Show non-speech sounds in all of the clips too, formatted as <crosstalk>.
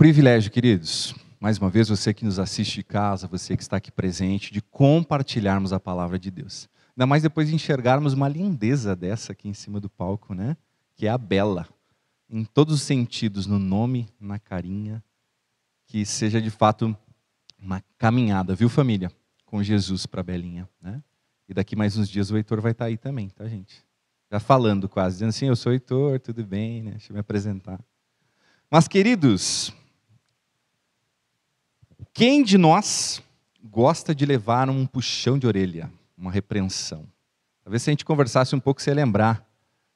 privilégio, queridos, mais uma vez, você que nos assiste de casa, você que está aqui presente, de compartilharmos a palavra de Deus. Ainda mais depois de enxergarmos uma lindeza dessa aqui em cima do palco, né? Que é a Bela. Em todos os sentidos, no nome, na carinha. Que seja de fato uma caminhada, viu, família? Com Jesus para Belinha, né? E daqui mais uns dias o Heitor vai estar aí também, tá, gente? Já falando quase, dizendo assim: eu sou o Heitor, tudo bem, né? Deixa eu me apresentar. Mas, queridos, quem de nós gosta de levar um puxão de orelha, uma repreensão? Talvez se a gente conversasse um pouco, você ia lembrar,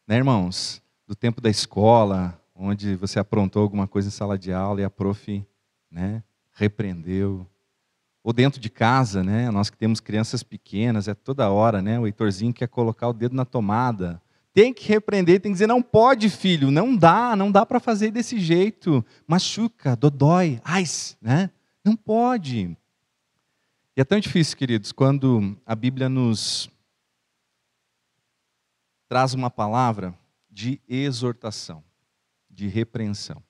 né, irmãos, do tempo da escola, onde você aprontou alguma coisa em sala de aula e a prof, né, repreendeu. Ou dentro de casa, né, nós que temos crianças pequenas, é toda hora, né, o Heitorzinho quer colocar o dedo na tomada. Tem que repreender, tem que dizer, não pode, filho, não dá, não dá para fazer desse jeito. Machuca, dodói, ai, né? Não pode. E é tão difícil, queridos, quando a Bíblia nos traz uma palavra de exortação, de repreensão.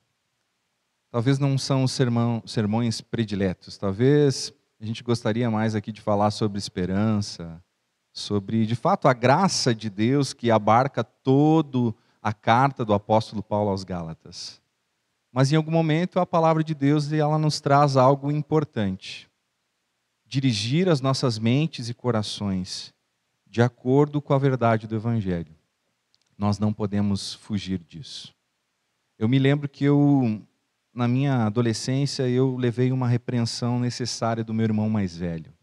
Talvez não são os sermões prediletos, talvez a gente gostaria mais aqui de falar sobre esperança, sobre, de fato, a graça de Deus que abarca todo a carta do apóstolo Paulo aos Gálatas. Mas em algum momento a palavra de Deus ela nos traz algo importante. Dirigir as nossas mentes e corações de acordo com a verdade do evangelho. Nós não podemos fugir disso. Eu me lembro que eu na minha adolescência eu levei uma repreensão necessária do meu irmão mais velho.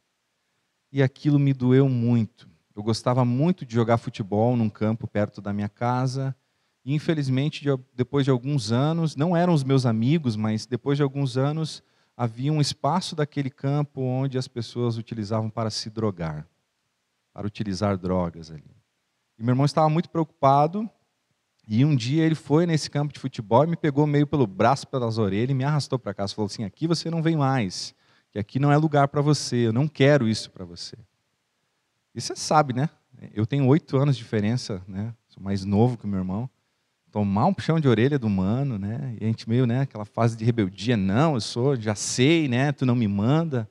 E aquilo me doeu muito. Eu gostava muito de jogar futebol num campo perto da minha casa infelizmente, depois de alguns anos, não eram os meus amigos, mas depois de alguns anos, havia um espaço daquele campo onde as pessoas utilizavam para se drogar, para utilizar drogas ali. E meu irmão estava muito preocupado, e um dia ele foi nesse campo de futebol e me pegou meio pelo braço, pelas orelhas e me arrastou para casa. Falou assim: aqui você não vem mais, que aqui não é lugar para você, eu não quero isso para você. E você sabe, né? Eu tenho oito anos de diferença, né? Sou mais novo que meu irmão tomar um puxão de orelha do humano, né? E a gente meio, né, aquela fase de rebeldia, não, eu sou, já sei, né, tu não me manda.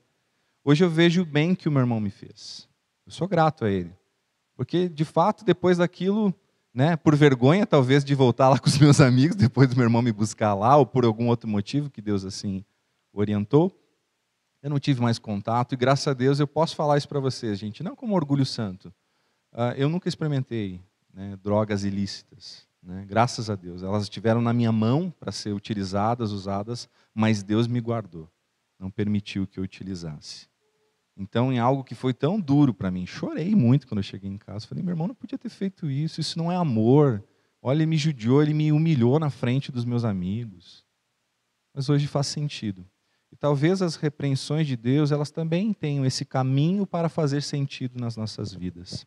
Hoje eu vejo o bem que o meu irmão me fez. Eu sou grato a ele. Porque de fato, depois daquilo, né, por vergonha talvez de voltar lá <laughs> com os meus amigos, depois do meu irmão me buscar lá ou por algum outro motivo que Deus assim orientou, eu não tive mais contato e graças a Deus eu posso falar isso para vocês, gente, não como orgulho santo. Uh, eu nunca experimentei né, drogas ilícitas. Né? Graças a Deus. Elas estiveram na minha mão para ser utilizadas, usadas, mas Deus me guardou. Não permitiu que eu utilizasse. Então, em algo que foi tão duro para mim, chorei muito quando eu cheguei em casa. Falei, meu irmão não podia ter feito isso, isso não é amor. Olha, ele me judiou, ele me humilhou na frente dos meus amigos. Mas hoje faz sentido. E talvez as repreensões de Deus, elas também tenham esse caminho para fazer sentido nas nossas vidas.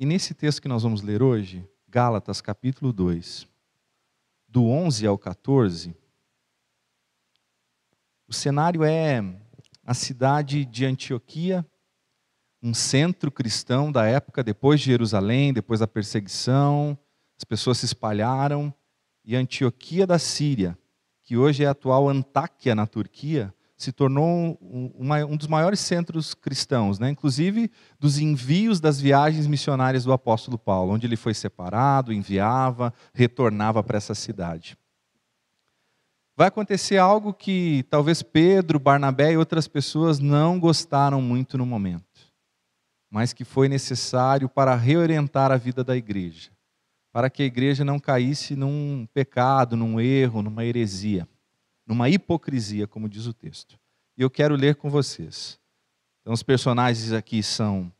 E nesse texto que nós vamos ler hoje, Gálatas capítulo 2, do 11 ao 14, o cenário é a cidade de Antioquia, um centro cristão da época, depois de Jerusalém, depois da perseguição, as pessoas se espalharam, e Antioquia da Síria, que hoje é a atual Antáquia na Turquia, se tornou um, um dos maiores centros cristãos, né? inclusive dos envios das viagens missionárias do apóstolo Paulo, onde ele foi separado, enviava, retornava para essa cidade. Vai acontecer algo que talvez Pedro, Barnabé e outras pessoas não gostaram muito no momento, mas que foi necessário para reorientar a vida da igreja, para que a igreja não caísse num pecado, num erro, numa heresia numa hipocrisia, como diz o texto. E eu quero ler com vocês. Então, os personagens aqui são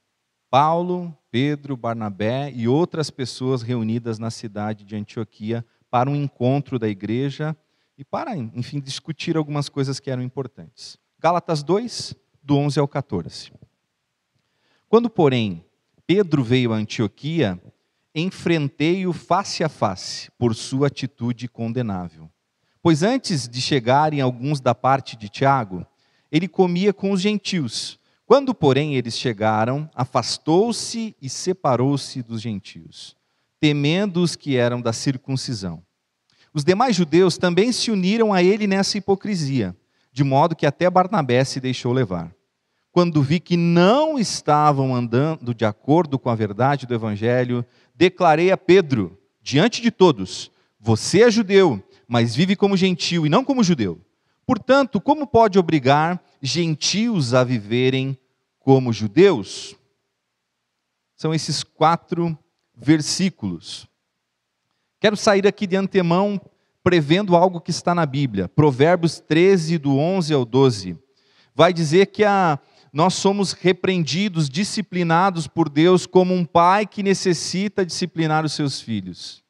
Paulo, Pedro, Barnabé e outras pessoas reunidas na cidade de Antioquia para um encontro da igreja e para, enfim, discutir algumas coisas que eram importantes. Gálatas 2, do 11 ao 14. Quando, porém, Pedro veio a Antioquia, enfrentei-o face a face por sua atitude condenável Pois antes de chegarem alguns da parte de Tiago, ele comia com os gentios. Quando, porém, eles chegaram, afastou-se e separou-se dos gentios, temendo os que eram da circuncisão. Os demais judeus também se uniram a ele nessa hipocrisia, de modo que até Barnabé se deixou levar. Quando vi que não estavam andando de acordo com a verdade do evangelho, declarei a Pedro, diante de todos: Você é judeu, mas vive como gentil e não como judeu. Portanto, como pode obrigar gentios a viverem como judeus? São esses quatro versículos. Quero sair aqui de antemão prevendo algo que está na Bíblia. Provérbios 13, do 11 ao 12. Vai dizer que a, nós somos repreendidos, disciplinados por Deus como um pai que necessita disciplinar os seus filhos.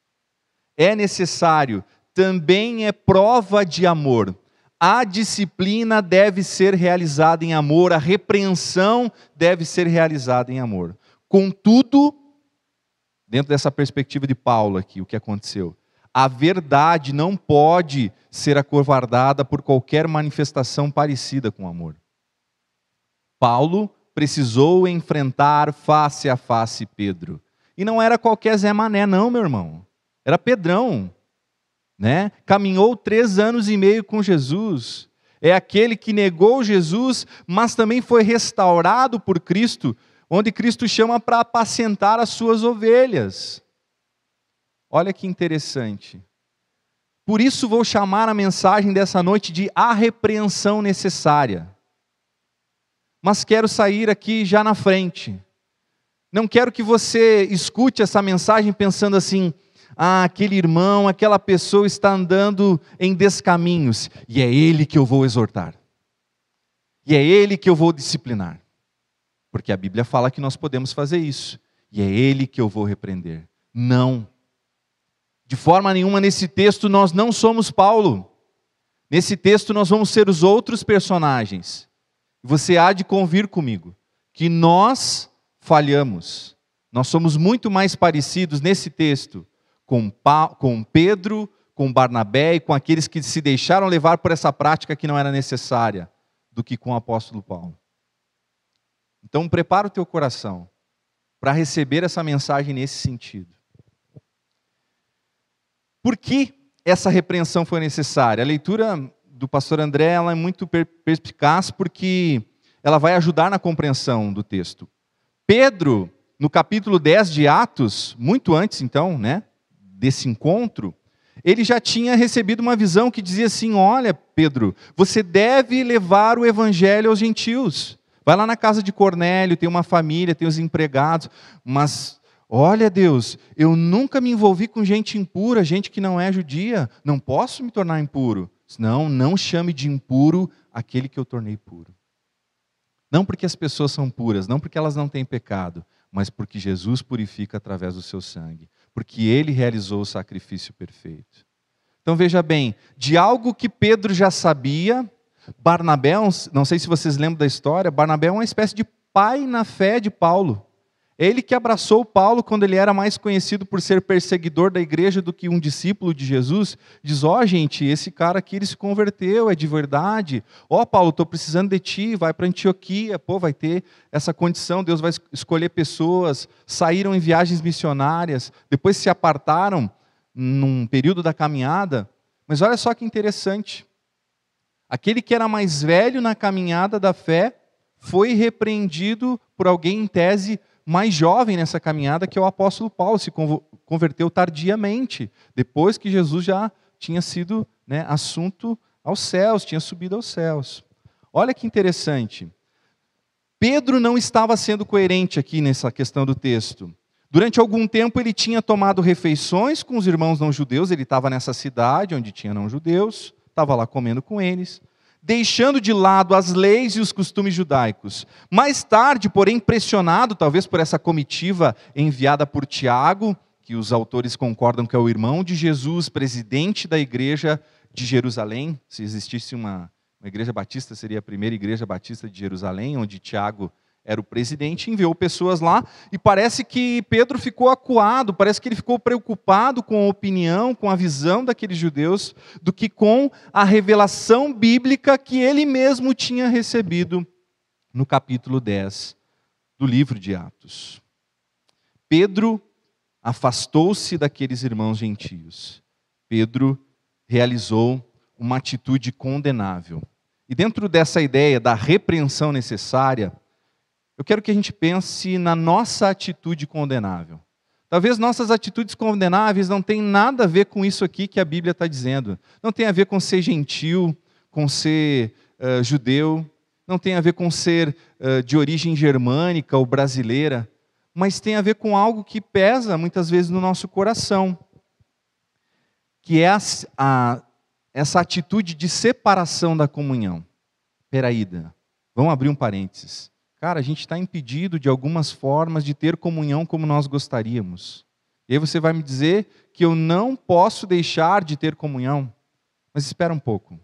É necessário, também é prova de amor. A disciplina deve ser realizada em amor, a repreensão deve ser realizada em amor. Contudo, dentro dessa perspectiva de Paulo aqui, o que aconteceu? A verdade não pode ser acovardada por qualquer manifestação parecida com amor. Paulo precisou enfrentar face a face Pedro. E não era qualquer Zé Mané, não, meu irmão. Era Pedrão. Né? Caminhou três anos e meio com Jesus. É aquele que negou Jesus, mas também foi restaurado por Cristo onde Cristo chama para apacentar as suas ovelhas. Olha que interessante. Por isso vou chamar a mensagem dessa noite de a repreensão necessária. Mas quero sair aqui já na frente. Não quero que você escute essa mensagem pensando assim: ah, aquele irmão, aquela pessoa está andando em descaminhos, e é ele que eu vou exortar, e é ele que eu vou disciplinar. Porque a Bíblia fala que nós podemos fazer isso. E é Ele que eu vou repreender. Não. De forma nenhuma, nesse texto, nós não somos Paulo. Nesse texto, nós vamos ser os outros personagens. Você há de convir comigo que nós falhamos. Nós somos muito mais parecidos nesse texto com, com Pedro, com Barnabé e com aqueles que se deixaram levar por essa prática que não era necessária, do que com o apóstolo Paulo. Então, prepara o teu coração para receber essa mensagem nesse sentido. Por que essa repreensão foi necessária? A leitura do pastor André ela é muito perspicaz porque ela vai ajudar na compreensão do texto. Pedro, no capítulo 10 de Atos, muito antes então, né, desse encontro, ele já tinha recebido uma visão que dizia assim: "Olha, Pedro, você deve levar o evangelho aos gentios. Vai lá na casa de Cornélio, tem uma família, tem os empregados, mas olha Deus, eu nunca me envolvi com gente impura, gente que não é judia, não posso me tornar impuro. Não, não chame de impuro aquele que eu tornei puro. Não porque as pessoas são puras, não porque elas não têm pecado, mas porque Jesus purifica através do seu sangue, porque ele realizou o sacrifício perfeito. Então veja bem, de algo que Pedro já sabia, Barnabé, não sei se vocês lembram da história, Barnabé é uma espécie de pai na fé de Paulo. Ele que abraçou Paulo quando ele era mais conhecido por ser perseguidor da igreja do que um discípulo de Jesus. Diz: Ó, oh, gente, esse cara aqui ele se converteu, é de verdade. Ó, oh, Paulo, estou precisando de ti, vai para Antioquia. Pô, vai ter essa condição, Deus vai escolher pessoas. Saíram em viagens missionárias, depois se apartaram num período da caminhada. Mas olha só que interessante. Aquele que era mais velho na caminhada da fé foi repreendido por alguém, em tese, mais jovem nessa caminhada, que é o apóstolo Paulo, se converteu tardiamente, depois que Jesus já tinha sido né, assunto aos céus, tinha subido aos céus. Olha que interessante. Pedro não estava sendo coerente aqui nessa questão do texto. Durante algum tempo ele tinha tomado refeições com os irmãos não judeus, ele estava nessa cidade onde tinha não judeus estava lá comendo com eles, deixando de lado as leis e os costumes judaicos. Mais tarde, porém, pressionado talvez por essa comitiva enviada por Tiago, que os autores concordam que é o irmão de Jesus, presidente da igreja de Jerusalém, se existisse uma, uma igreja batista, seria a primeira igreja batista de Jerusalém, onde Tiago era o presidente, enviou pessoas lá e parece que Pedro ficou acuado, parece que ele ficou preocupado com a opinião, com a visão daqueles judeus, do que com a revelação bíblica que ele mesmo tinha recebido no capítulo 10 do livro de Atos. Pedro afastou-se daqueles irmãos gentios. Pedro realizou uma atitude condenável. E dentro dessa ideia da repreensão necessária, eu quero que a gente pense na nossa atitude condenável. Talvez nossas atitudes condenáveis não tenham nada a ver com isso aqui que a Bíblia está dizendo. Não tem a ver com ser gentil, com ser uh, judeu, não tem a ver com ser uh, de origem germânica ou brasileira, mas tem a ver com algo que pesa muitas vezes no nosso coração, que é a, a essa atitude de separação da comunhão. Peraí, vamos abrir um parênteses. Cara, a gente está impedido de algumas formas de ter comunhão como nós gostaríamos. E aí você vai me dizer que eu não posso deixar de ter comunhão. Mas espera um pouco.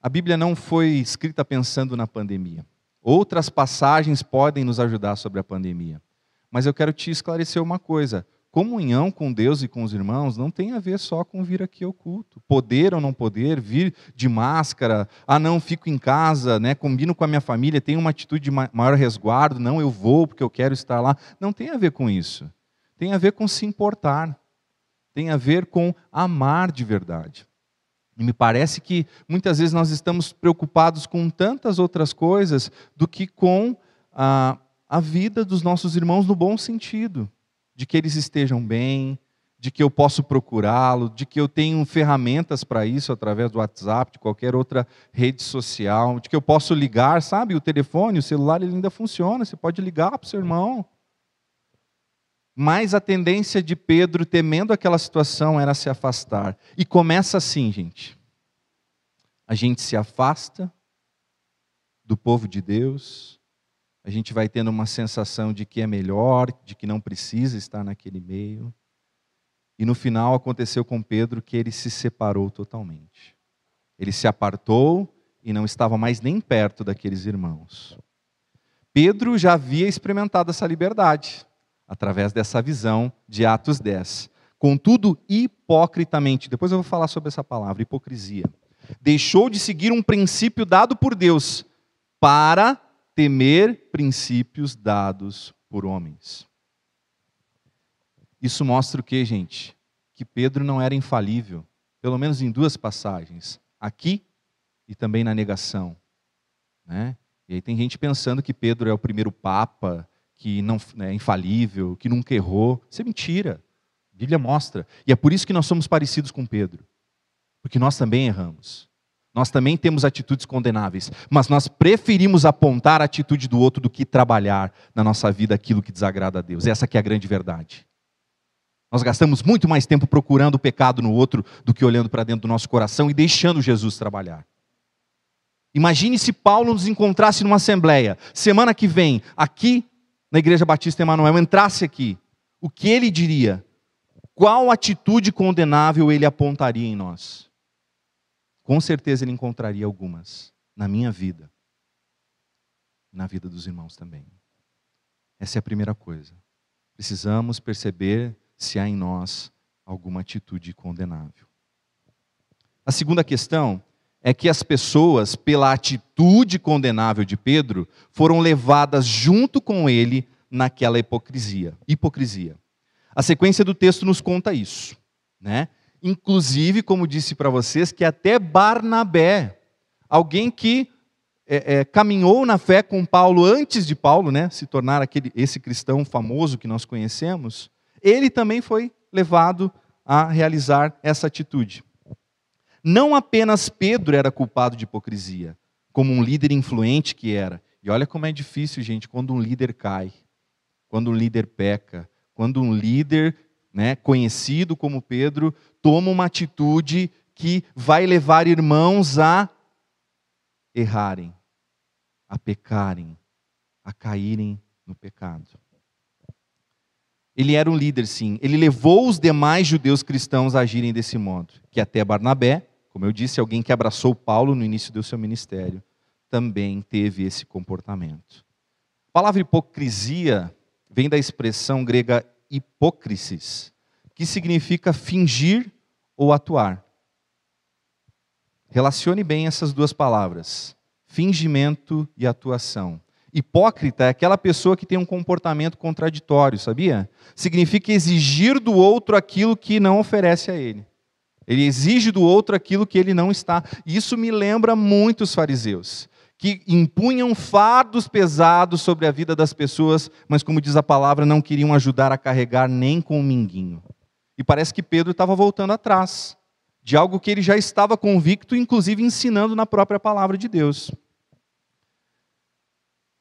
A Bíblia não foi escrita pensando na pandemia. Outras passagens podem nos ajudar sobre a pandemia. Mas eu quero te esclarecer uma coisa: comunhão com Deus e com os irmãos não tem a ver só com vir aqui ao culto. Poder ou não poder, vir de máscara, ah não, fico em casa, né, combino com a minha família, tenho uma atitude de maior resguardo, não, eu vou porque eu quero estar lá. Não tem a ver com isso. Tem a ver com se importar. Tem a ver com amar de verdade. E me parece que muitas vezes nós estamos preocupados com tantas outras coisas do que com a, a vida dos nossos irmãos no bom sentido de que eles estejam bem, de que eu posso procurá-lo, de que eu tenho ferramentas para isso através do WhatsApp, de qualquer outra rede social, de que eu posso ligar, sabe? O telefone, o celular, ele ainda funciona, você pode ligar para o seu irmão. Mas a tendência de Pedro, temendo aquela situação, era se afastar. E começa assim, gente. A gente se afasta do povo de Deus, a gente vai tendo uma sensação de que é melhor, de que não precisa estar naquele meio. E no final aconteceu com Pedro que ele se separou totalmente. Ele se apartou e não estava mais nem perto daqueles irmãos. Pedro já havia experimentado essa liberdade através dessa visão de Atos 10. Contudo, hipocritamente, depois eu vou falar sobre essa palavra, hipocrisia. Deixou de seguir um princípio dado por Deus para temer princípios dados por homens. Isso mostra o que, gente? Que Pedro não era infalível, pelo menos em duas passagens, aqui e também na negação. Né? E aí tem gente pensando que Pedro é o primeiro papa, que não né, é infalível, que nunca errou. Isso é mentira. A Bíblia mostra. E é por isso que nós somos parecidos com Pedro. Porque nós também erramos. Nós também temos atitudes condenáveis, mas nós preferimos apontar a atitude do outro do que trabalhar na nossa vida aquilo que desagrada a Deus. Essa que é a grande verdade. Nós gastamos muito mais tempo procurando o pecado no outro do que olhando para dentro do nosso coração e deixando Jesus trabalhar. Imagine se Paulo nos encontrasse numa assembleia, semana que vem, aqui na Igreja Batista Emanuel, entrasse aqui. O que ele diria? Qual atitude condenável ele apontaria em nós? Com certeza ele encontraria algumas na minha vida, na vida dos irmãos também. Essa é a primeira coisa. Precisamos perceber se há em nós alguma atitude condenável. A segunda questão é que as pessoas, pela atitude condenável de Pedro, foram levadas junto com ele naquela hipocrisia. Hipocrisia. A sequência do texto nos conta isso, né? Inclusive, como disse para vocês, que até Barnabé, alguém que é, é, caminhou na fé com Paulo antes de Paulo né, se tornar aquele, esse cristão famoso que nós conhecemos, ele também foi levado a realizar essa atitude. Não apenas Pedro era culpado de hipocrisia, como um líder influente que era. E olha como é difícil, gente, quando um líder cai, quando um líder peca, quando um líder né, conhecido como Pedro, toma uma atitude que vai levar irmãos a errarem, a pecarem, a caírem no pecado. Ele era um líder, sim. Ele levou os demais judeus cristãos a agirem desse modo. Que até Barnabé, como eu disse, alguém que abraçou Paulo no início do seu ministério, também teve esse comportamento. A palavra hipocrisia vem da expressão grega hipócrisis, que significa fingir ou atuar. Relacione bem essas duas palavras: fingimento e atuação. Hipócrita é aquela pessoa que tem um comportamento contraditório, sabia? Significa exigir do outro aquilo que não oferece a ele. Ele exige do outro aquilo que ele não está. Isso me lembra muito os fariseus, que impunham fardos pesados sobre a vida das pessoas, mas, como diz a palavra, não queriam ajudar a carregar nem com um minguinho. E parece que Pedro estava voltando atrás de algo que ele já estava convicto, inclusive ensinando na própria palavra de Deus.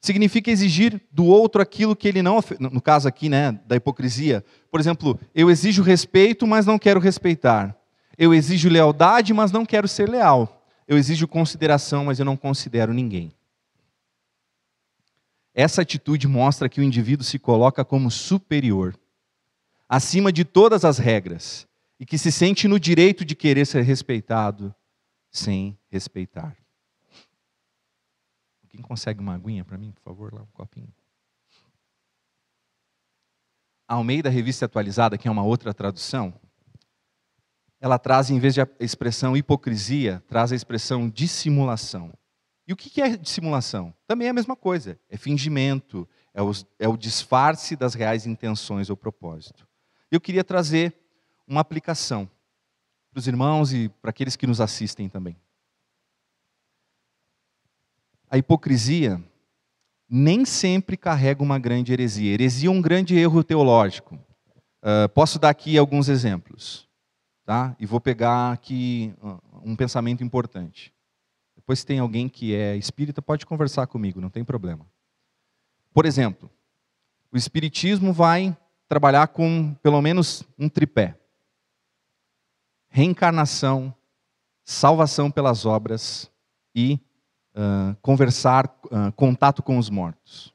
Significa exigir do outro aquilo que ele não, no caso aqui, né, da hipocrisia. Por exemplo, eu exijo respeito, mas não quero respeitar. Eu exijo lealdade, mas não quero ser leal. Eu exijo consideração, mas eu não considero ninguém. Essa atitude mostra que o indivíduo se coloca como superior, acima de todas as regras, e que se sente no direito de querer ser respeitado sem respeitar. Quem consegue uma aguinha para mim, por favor, lá um copinho? A Almeida Revista Atualizada, que é uma outra tradução, ela traz, em vez de a expressão hipocrisia, traz a expressão dissimulação. E o que é dissimulação? Também é a mesma coisa. É fingimento, é o, é o disfarce das reais intenções ou propósito. Eu queria trazer uma aplicação para os irmãos e para aqueles que nos assistem também. A hipocrisia nem sempre carrega uma grande heresia. Heresia é um grande erro teológico. Uh, posso dar aqui alguns exemplos. Tá? E vou pegar aqui um pensamento importante. Depois, se tem alguém que é espírita, pode conversar comigo, não tem problema. Por exemplo, o espiritismo vai trabalhar com pelo menos um tripé: reencarnação, salvação pelas obras e uh, conversar, uh, contato com os mortos.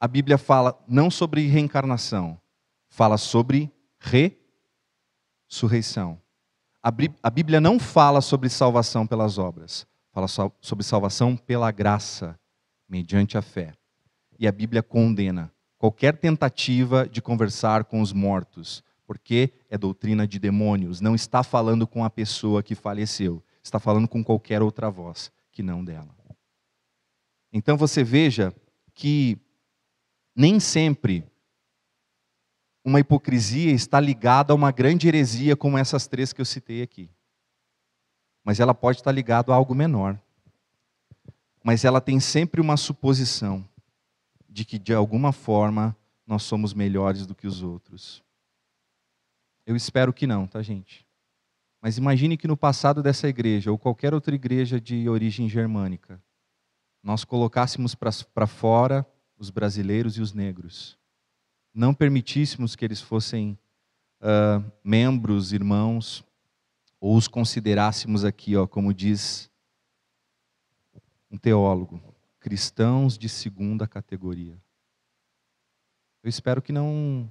A Bíblia fala não sobre reencarnação, fala sobre ressurreição. A Bíblia não fala sobre salvação pelas obras, fala sobre salvação pela graça, mediante a fé. E a Bíblia condena qualquer tentativa de conversar com os mortos, porque é doutrina de demônios, não está falando com a pessoa que faleceu, está falando com qualquer outra voz que não dela. Então você veja que nem sempre uma hipocrisia está ligada a uma grande heresia como essas três que eu citei aqui. Mas ela pode estar ligada a algo menor. Mas ela tem sempre uma suposição de que de alguma forma nós somos melhores do que os outros. Eu espero que não, tá, gente? Mas imagine que no passado dessa igreja, ou qualquer outra igreja de origem germânica, nós colocássemos para fora os brasileiros e os negros. Não permitíssemos que eles fossem uh, membros, irmãos, ou os considerássemos aqui, ó, como diz um teólogo, cristãos de segunda categoria. Eu espero que não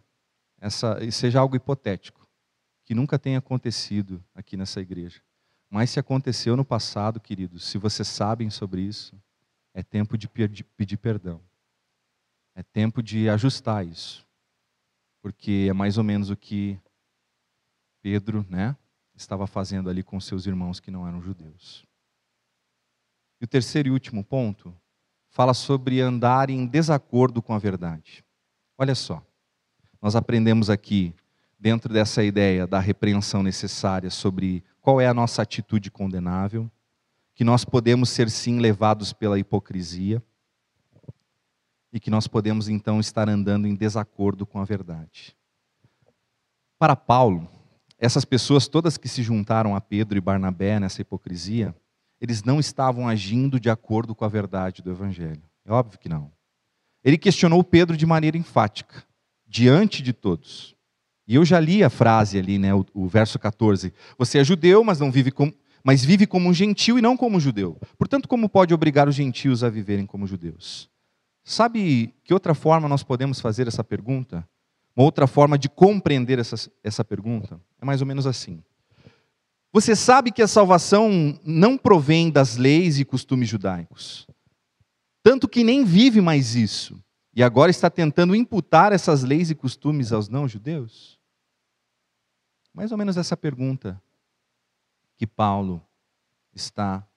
essa seja algo hipotético que nunca tenha acontecido aqui nessa igreja. Mas se aconteceu no passado, queridos, se vocês sabem sobre isso, é tempo de pedir perdão. É tempo de ajustar isso. Porque é mais ou menos o que Pedro, né, estava fazendo ali com seus irmãos que não eram judeus. E o terceiro e último ponto fala sobre andar em desacordo com a verdade. Olha só, nós aprendemos aqui dentro dessa ideia da repreensão necessária sobre qual é a nossa atitude condenável, que nós podemos ser sim levados pela hipocrisia e que nós podemos então estar andando em desacordo com a verdade. Para Paulo, essas pessoas todas que se juntaram a Pedro e Barnabé nessa hipocrisia, eles não estavam agindo de acordo com a verdade do evangelho. É óbvio que não. Ele questionou Pedro de maneira enfática, diante de todos. E eu já li a frase ali, né, o, o verso 14. Você é judeu, mas não vive como, mas vive como um gentil e não como um judeu. Portanto, como pode obrigar os gentios a viverem como judeus? Sabe que outra forma nós podemos fazer essa pergunta? Uma outra forma de compreender essa, essa pergunta? É mais ou menos assim. Você sabe que a salvação não provém das leis e costumes judaicos. Tanto que nem vive mais isso. E agora está tentando imputar essas leis e costumes aos não-judeus? Mais ou menos essa pergunta que Paulo está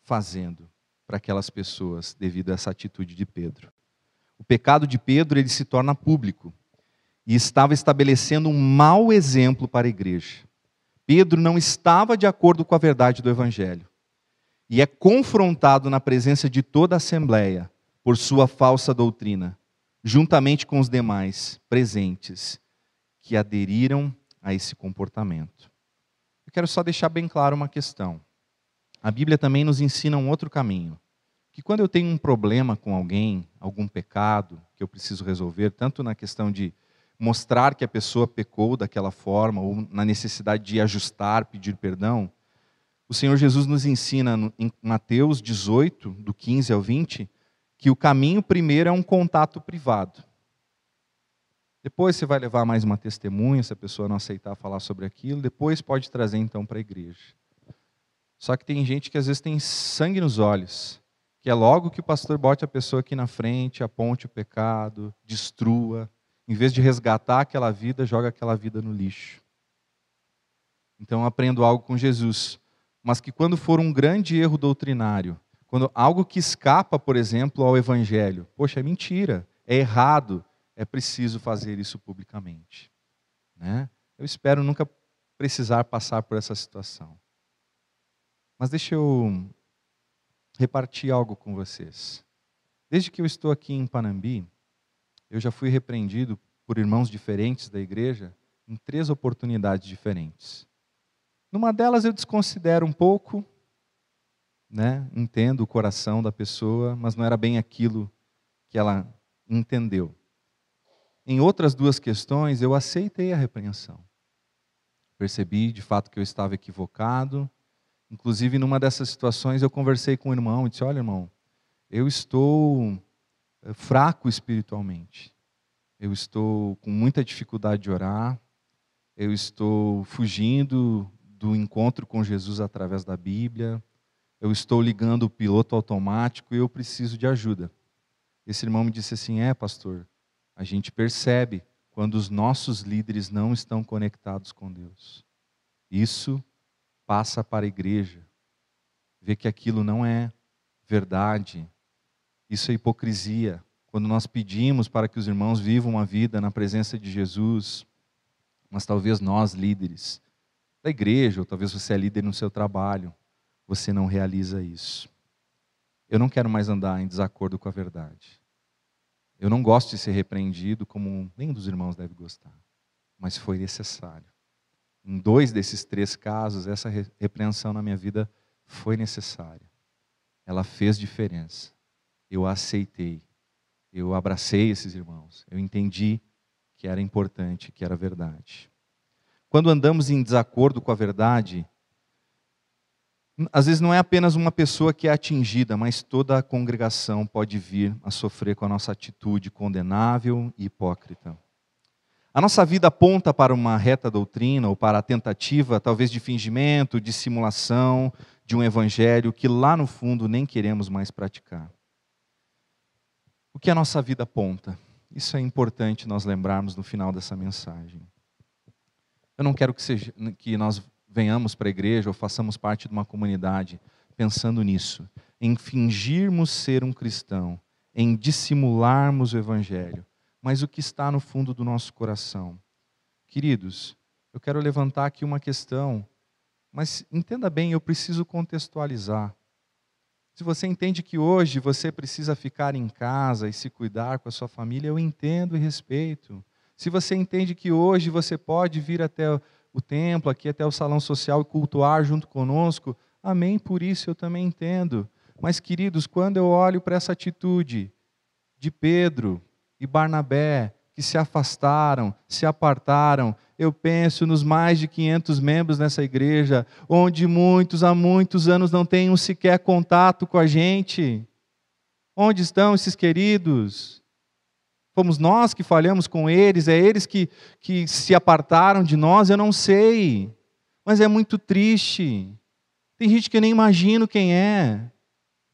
fazendo para aquelas pessoas devido a essa atitude de Pedro. O pecado de Pedro ele se torna público e estava estabelecendo um mau exemplo para a igreja. Pedro não estava de acordo com a verdade do Evangelho e é confrontado na presença de toda a Assembleia por sua falsa doutrina, juntamente com os demais presentes que aderiram a esse comportamento. Eu quero só deixar bem claro uma questão. A Bíblia também nos ensina um outro caminho. Que quando eu tenho um problema com alguém, algum pecado que eu preciso resolver, tanto na questão de mostrar que a pessoa pecou daquela forma, ou na necessidade de ajustar, pedir perdão, o Senhor Jesus nos ensina em Mateus 18, do 15 ao 20, que o caminho primeiro é um contato privado. Depois você vai levar mais uma testemunha, se a pessoa não aceitar falar sobre aquilo, depois pode trazer então para a igreja. Só que tem gente que às vezes tem sangue nos olhos, que é logo que o pastor bote a pessoa aqui na frente, aponte o pecado, destrua, em vez de resgatar aquela vida, joga aquela vida no lixo. Então aprendo algo com Jesus, mas que quando for um grande erro doutrinário, quando algo que escapa, por exemplo, ao evangelho, poxa, é mentira, é errado, é preciso fazer isso publicamente. Né? Eu espero nunca precisar passar por essa situação. Mas deixa eu repartir algo com vocês. Desde que eu estou aqui em Panambi, eu já fui repreendido por irmãos diferentes da igreja em três oportunidades diferentes. Numa delas eu desconsidero um pouco, né? entendo o coração da pessoa, mas não era bem aquilo que ela entendeu. Em outras duas questões, eu aceitei a repreensão. Percebi de fato que eu estava equivocado. Inclusive, numa dessas situações, eu conversei com o irmão e disse: Olha, irmão, eu estou eh, fraco espiritualmente. Eu estou com muita dificuldade de orar. Eu estou fugindo do encontro com Jesus através da Bíblia. Eu estou ligando o piloto automático e eu preciso de ajuda. Esse irmão me disse assim: É, pastor, a gente percebe quando os nossos líderes não estão conectados com Deus. Isso passa para a igreja, vê que aquilo não é verdade, isso é hipocrisia. Quando nós pedimos para que os irmãos vivam uma vida na presença de Jesus, mas talvez nós, líderes da igreja, ou talvez você é líder no seu trabalho, você não realiza isso. Eu não quero mais andar em desacordo com a verdade. Eu não gosto de ser repreendido como nenhum dos irmãos deve gostar, mas foi necessário. Em dois desses três casos, essa repreensão na minha vida foi necessária. Ela fez diferença. Eu a aceitei. Eu abracei esses irmãos. Eu entendi que era importante, que era verdade. Quando andamos em desacordo com a verdade, às vezes não é apenas uma pessoa que é atingida, mas toda a congregação pode vir a sofrer com a nossa atitude condenável e hipócrita. A nossa vida aponta para uma reta doutrina ou para a tentativa, talvez, de fingimento, de simulação de um evangelho que lá no fundo nem queremos mais praticar. O que a nossa vida aponta? Isso é importante nós lembrarmos no final dessa mensagem. Eu não quero que, seja, que nós venhamos para a igreja ou façamos parte de uma comunidade pensando nisso, em fingirmos ser um cristão, em dissimularmos o evangelho, mas o que está no fundo do nosso coração. Queridos, eu quero levantar aqui uma questão, mas entenda bem, eu preciso contextualizar. Se você entende que hoje você precisa ficar em casa e se cuidar com a sua família, eu entendo e respeito. Se você entende que hoje você pode vir até o templo, aqui até o salão social e cultuar junto conosco. Amém, por isso eu também entendo. Mas, queridos, quando eu olho para essa atitude de Pedro e Barnabé, que se afastaram, se apartaram, eu penso nos mais de 500 membros nessa igreja, onde muitos há muitos anos não têm um sequer contato com a gente. Onde estão esses queridos? Fomos nós que falhamos com eles, é eles que, que se apartaram de nós, eu não sei. Mas é muito triste. Tem gente que eu nem imagino quem é.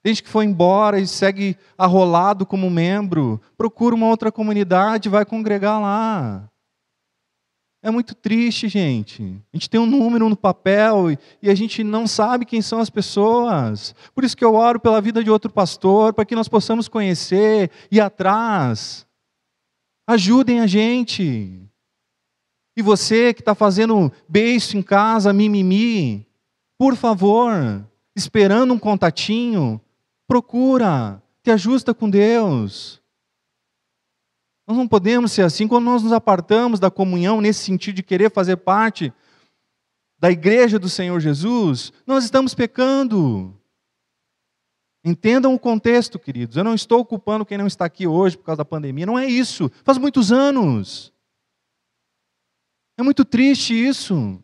Gente que foi embora e segue arrolado como membro. Procura uma outra comunidade, vai congregar lá. É muito triste, gente. A gente tem um número no papel e, e, a gente não sabe quem são as pessoas. Por isso que eu oro pela vida de outro pastor, para que nós possamos conhecer, ir atrás. Ajudem a gente. E você que está fazendo beijo em casa, mimimi, por favor, esperando um contatinho, procura, te ajusta com Deus. Nós não podemos ser assim quando nós nos apartamos da comunhão nesse sentido de querer fazer parte da igreja do Senhor Jesus, nós estamos pecando. Entendam o contexto, queridos. Eu não estou culpando quem não está aqui hoje por causa da pandemia. Não é isso. Faz muitos anos. É muito triste isso.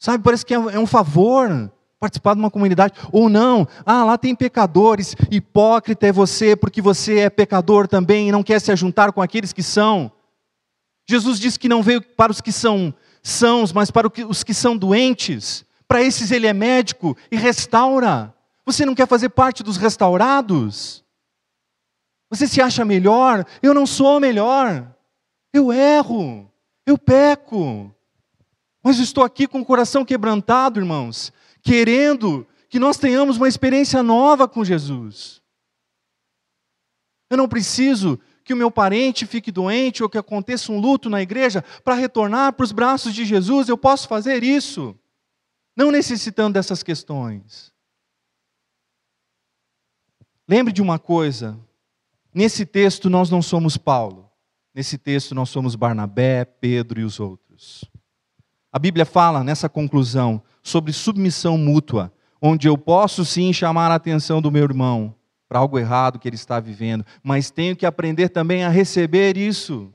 Sabe, parece que é, é um favor participar de uma comunidade. Ou não, ah, lá tem pecadores, hipócrita é você, porque você é pecador também e não quer se ajuntar com aqueles que são. Jesus disse que não veio para os que são sãos, mas para os que são doentes. Para esses ele é médico e restaura. Você não quer fazer parte dos restaurados? Você se acha melhor? Eu não sou melhor. Eu erro. Eu peco. Mas estou aqui com o coração quebrantado, irmãos, querendo que nós tenhamos uma experiência nova com Jesus. Eu não preciso que o meu parente fique doente ou que aconteça um luto na igreja para retornar para os braços de Jesus. Eu posso fazer isso, não necessitando dessas questões. Lembre de uma coisa: nesse texto nós não somos Paulo, nesse texto nós somos Barnabé, Pedro e os outros. A Bíblia fala nessa conclusão sobre submissão mútua, onde eu posso sim chamar a atenção do meu irmão para algo errado que ele está vivendo, mas tenho que aprender também a receber isso.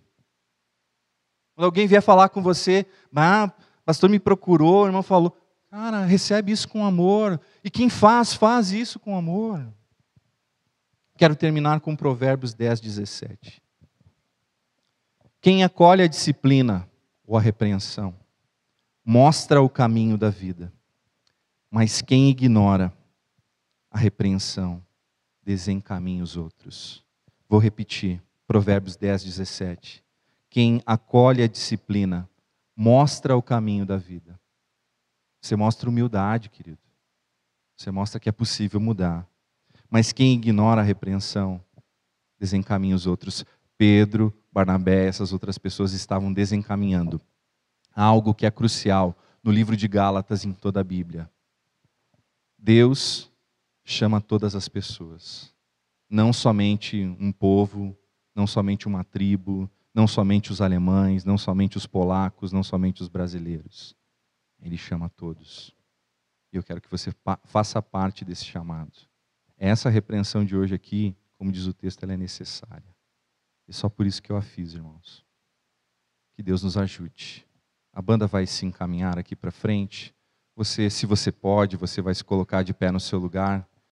Quando alguém vier falar com você, ah, pastor me procurou, o irmão falou, cara, recebe isso com amor. E quem faz, faz isso com amor. Quero terminar com Provérbios 10, 17. Quem acolhe a disciplina ou a repreensão, mostra o caminho da vida. Mas quem ignora a repreensão, desencaminha os outros. Vou repetir, Provérbios 10, 17. Quem acolhe a disciplina, mostra o caminho da vida. Você mostra humildade, querido. Você mostra que é possível mudar. Mas quem ignora a repreensão, desencaminha os outros. Pedro, Barnabé, essas outras pessoas estavam desencaminhando algo que é crucial no livro de Gálatas em toda a Bíblia. Deus chama todas as pessoas, não somente um povo, não somente uma tribo, não somente os alemães, não somente os polacos, não somente os brasileiros. Ele chama todos. E eu quero que você faça parte desse chamado. Essa repreensão de hoje aqui, como diz o texto, ela é necessária. E só por isso que eu a fiz, irmãos. Que Deus nos ajude. A banda vai se encaminhar aqui para frente. Você, se você pode, você vai se colocar de pé no seu lugar.